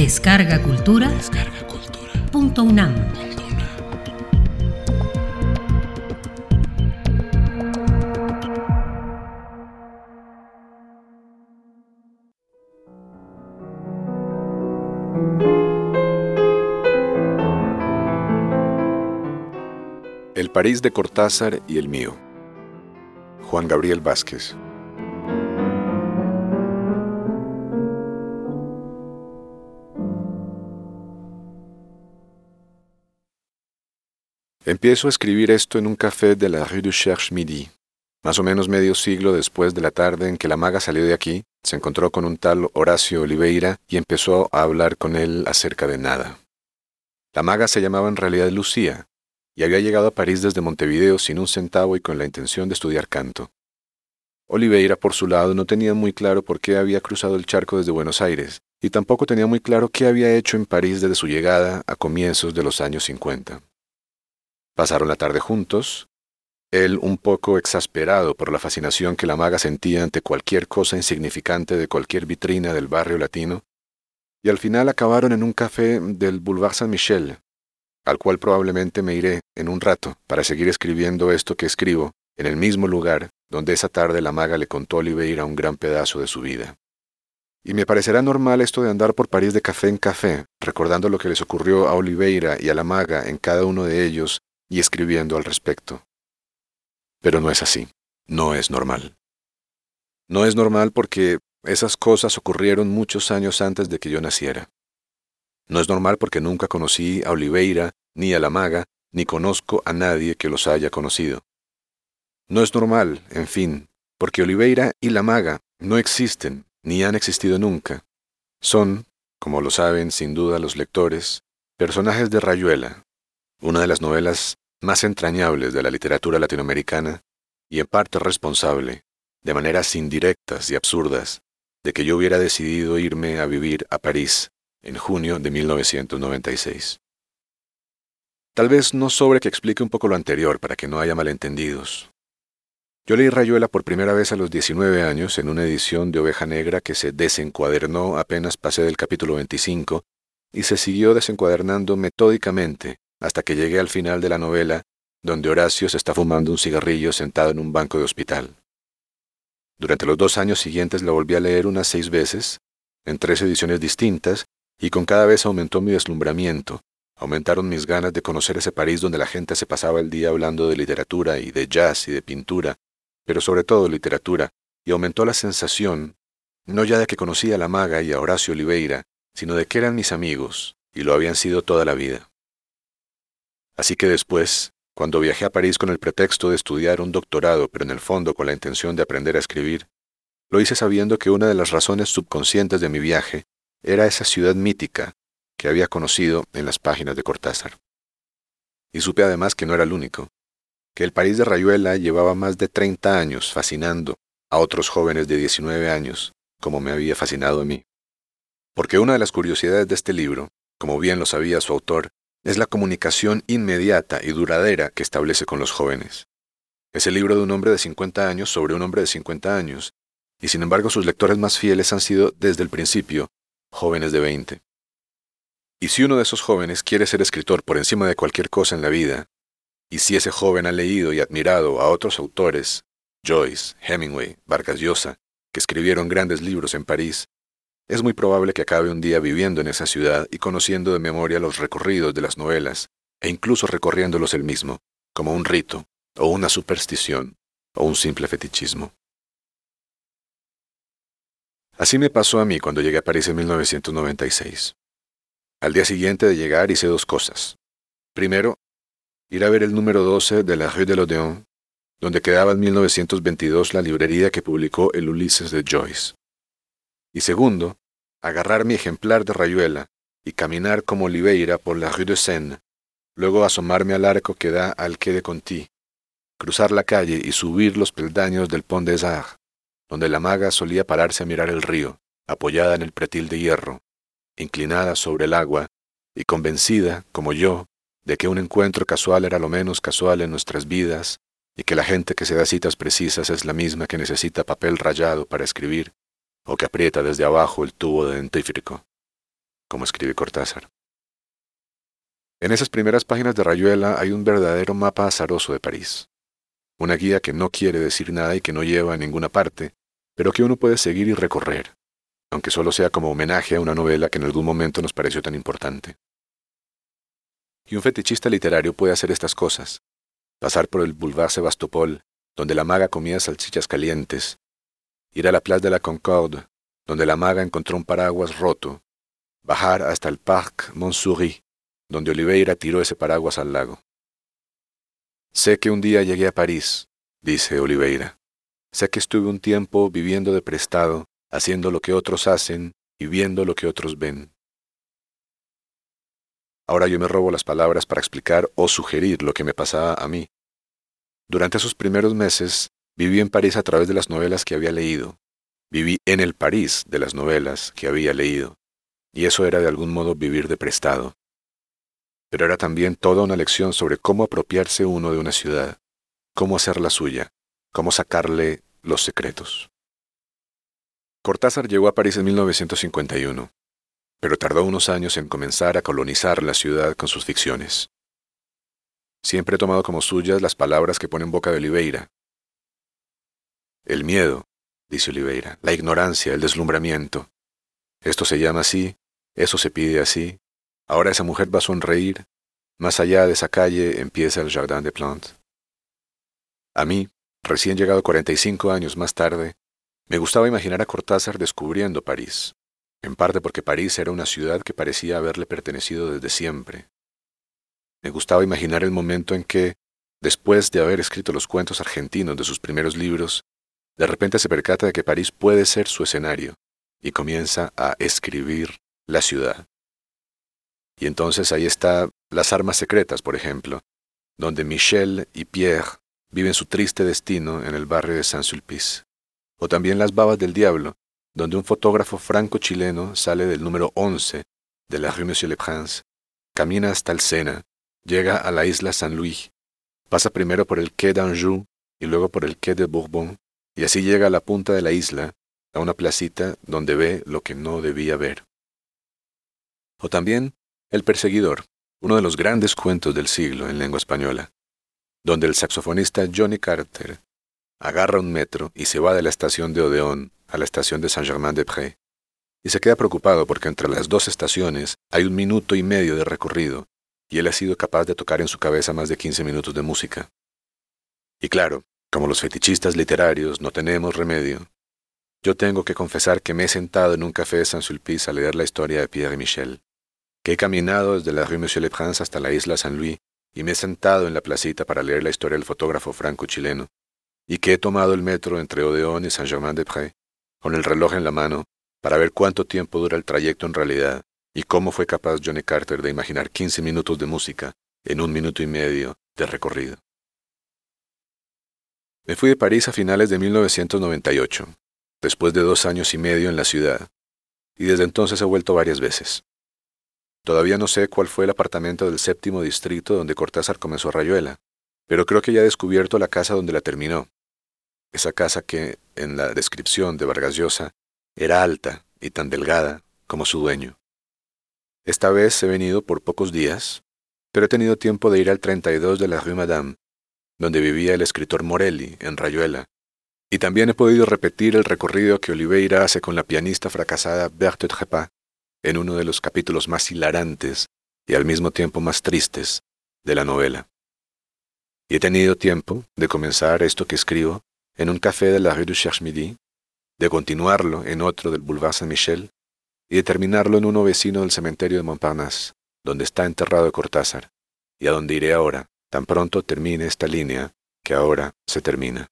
Descarga Cultura. Descarga Cultura. Punto UNAM. El París de Cortázar y el mío. Juan Gabriel Vázquez. Empiezo a escribir esto en un café de la Rue du Cherche Midi, más o menos medio siglo después de la tarde en que la maga salió de aquí, se encontró con un tal Horacio Oliveira y empezó a hablar con él acerca de nada. La maga se llamaba en realidad Lucía, y había llegado a París desde Montevideo sin un centavo y con la intención de estudiar canto. Oliveira, por su lado, no tenía muy claro por qué había cruzado el charco desde Buenos Aires, y tampoco tenía muy claro qué había hecho en París desde su llegada a comienzos de los años 50. Pasaron la tarde juntos, él un poco exasperado por la fascinación que la maga sentía ante cualquier cosa insignificante de cualquier vitrina del barrio latino, y al final acabaron en un café del Boulevard Saint-Michel, al cual probablemente me iré en un rato para seguir escribiendo esto que escribo en el mismo lugar donde esa tarde la maga le contó a Oliveira un gran pedazo de su vida. Y me parecerá normal esto de andar por París de café en café, recordando lo que les ocurrió a Oliveira y a la maga en cada uno de ellos y escribiendo al respecto. Pero no es así, no es normal. No es normal porque esas cosas ocurrieron muchos años antes de que yo naciera. No es normal porque nunca conocí a Oliveira, ni a la maga, ni conozco a nadie que los haya conocido. No es normal, en fin, porque Oliveira y la maga no existen, ni han existido nunca. Son, como lo saben sin duda los lectores, personajes de Rayuela, una de las novelas más entrañables de la literatura latinoamericana y en parte responsable, de maneras indirectas y absurdas, de que yo hubiera decidido irme a vivir a París en junio de 1996. Tal vez no sobre que explique un poco lo anterior para que no haya malentendidos. Yo leí Rayuela por primera vez a los 19 años en una edición de Oveja Negra que se desencuadernó apenas pasé del capítulo 25 y se siguió desencuadernando metódicamente hasta que llegué al final de la novela, donde Horacio se está fumando un cigarrillo sentado en un banco de hospital. Durante los dos años siguientes la volví a leer unas seis veces, en tres ediciones distintas, y con cada vez aumentó mi deslumbramiento, aumentaron mis ganas de conocer ese París donde la gente se pasaba el día hablando de literatura y de jazz y de pintura, pero sobre todo literatura, y aumentó la sensación, no ya de que conocía a la maga y a Horacio Oliveira, sino de que eran mis amigos, y lo habían sido toda la vida. Así que después, cuando viajé a París con el pretexto de estudiar un doctorado, pero en el fondo con la intención de aprender a escribir, lo hice sabiendo que una de las razones subconscientes de mi viaje era esa ciudad mítica que había conocido en las páginas de Cortázar. Y supe además que no era el único, que el París de Rayuela llevaba más de 30 años fascinando a otros jóvenes de 19 años, como me había fascinado a mí. Porque una de las curiosidades de este libro, como bien lo sabía su autor, es la comunicación inmediata y duradera que establece con los jóvenes. Es el libro de un hombre de 50 años sobre un hombre de 50 años, y sin embargo sus lectores más fieles han sido desde el principio jóvenes de 20. Y si uno de esos jóvenes quiere ser escritor por encima de cualquier cosa en la vida, y si ese joven ha leído y admirado a otros autores, Joyce, Hemingway, Vargas Llosa, que escribieron grandes libros en París, es muy probable que acabe un día viviendo en esa ciudad y conociendo de memoria los recorridos de las novelas, e incluso recorriéndolos él mismo, como un rito, o una superstición, o un simple fetichismo. Así me pasó a mí cuando llegué a París en 1996. Al día siguiente de llegar hice dos cosas. Primero, ir a ver el número 12 de la Rue de l'Odéon, donde quedaba en 1922 la librería que publicó el Ulises de Joyce. Y segundo, agarrar mi ejemplar de rayuela y caminar como Oliveira por la Rue de Seine, luego asomarme al arco que da al Quai de Conti, cruzar la calle y subir los peldaños del Pont des Arts, donde la maga solía pararse a mirar el río, apoyada en el pretil de hierro, inclinada sobre el agua y convencida, como yo, de que un encuentro casual era lo menos casual en nuestras vidas y que la gente que se da citas precisas es la misma que necesita papel rayado para escribir o que aprieta desde abajo el tubo de dentífrico. como escribe Cortázar. En esas primeras páginas de Rayuela hay un verdadero mapa azaroso de París. Una guía que no quiere decir nada y que no lleva a ninguna parte, pero que uno puede seguir y recorrer, aunque solo sea como homenaje a una novela que en algún momento nos pareció tan importante. Y un fetichista literario puede hacer estas cosas, pasar por el Boulevard Sebastopol, donde la maga comía salchichas calientes, ir a la Place de la Concorde, donde la maga encontró un paraguas roto, bajar hasta el Parc Montsouris, donde Oliveira tiró ese paraguas al lago. Sé que un día llegué a París, dice Oliveira. Sé que estuve un tiempo viviendo de prestado, haciendo lo que otros hacen y viendo lo que otros ven. Ahora yo me robo las palabras para explicar o sugerir lo que me pasaba a mí. Durante esos primeros meses viví en París a través de las novelas que había leído. Viví en el París de las novelas que había leído. Y eso era de algún modo vivir de prestado pero era también toda una lección sobre cómo apropiarse uno de una ciudad, cómo hacerla suya, cómo sacarle los secretos. Cortázar llegó a París en 1951, pero tardó unos años en comenzar a colonizar la ciudad con sus ficciones. Siempre he tomado como suyas las palabras que pone en boca de Oliveira. El miedo, dice Oliveira, la ignorancia, el deslumbramiento. Esto se llama así, eso se pide así, Ahora esa mujer va a sonreír. Más allá de esa calle empieza el Jardin de Plantes. A mí, recién llegado 45 años más tarde, me gustaba imaginar a Cortázar descubriendo París, en parte porque París era una ciudad que parecía haberle pertenecido desde siempre. Me gustaba imaginar el momento en que, después de haber escrito los cuentos argentinos de sus primeros libros, de repente se percata de que París puede ser su escenario y comienza a escribir la ciudad. Y entonces ahí está Las Armas Secretas, por ejemplo, donde Michel y Pierre viven su triste destino en el barrio de Saint-Sulpice. O también Las Babas del Diablo, donde un fotógrafo franco-chileno sale del número 11 de la rue Monsieur le Prince, camina hasta el Sena, llega a la isla Saint-Louis, pasa primero por el quai d'Anjou y luego por el quai de Bourbon, y así llega a la punta de la isla, a una placita donde ve lo que no debía ver. O también el perseguidor, uno de los grandes cuentos del siglo en lengua española, donde el saxofonista Johnny Carter agarra un metro y se va de la estación de Odeón a la estación de Saint-Germain-des-Prés, y se queda preocupado porque entre las dos estaciones hay un minuto y medio de recorrido, y él ha sido capaz de tocar en su cabeza más de 15 minutos de música. Y claro, como los fetichistas literarios no tenemos remedio, yo tengo que confesar que me he sentado en un café de Saint-Sulpice a leer la historia de Pierre Michel. Que he caminado desde la rue Monsieur le Prince hasta la isla San Luis y me he sentado en la placita para leer la historia del fotógrafo franco-chileno, y que he tomado el metro entre Odeón y Saint-Germain-des-Prés, con el reloj en la mano, para ver cuánto tiempo dura el trayecto en realidad y cómo fue capaz Johnny Carter de imaginar 15 minutos de música en un minuto y medio de recorrido. Me fui de París a finales de 1998, después de dos años y medio en la ciudad, y desde entonces he vuelto varias veces. Todavía no sé cuál fue el apartamento del séptimo distrito donde Cortázar comenzó Rayuela, pero creo que ya he descubierto la casa donde la terminó. Esa casa que, en la descripción de Vargas Llosa, era alta y tan delgada como su dueño. Esta vez he venido por pocos días, pero he tenido tiempo de ir al 32 de la Rue Madame, donde vivía el escritor Morelli, en Rayuela, y también he podido repetir el recorrido que Oliveira hace con la pianista fracasada Berthe Trepat, en uno de los capítulos más hilarantes y al mismo tiempo más tristes de la novela. Y he tenido tiempo de comenzar esto que escribo en un café de la rue du Cherche-Midi, de continuarlo en otro del Boulevard Saint-Michel y de terminarlo en uno vecino del cementerio de Montparnasse, donde está enterrado Cortázar, y a donde iré ahora, tan pronto termine esta línea que ahora se termina.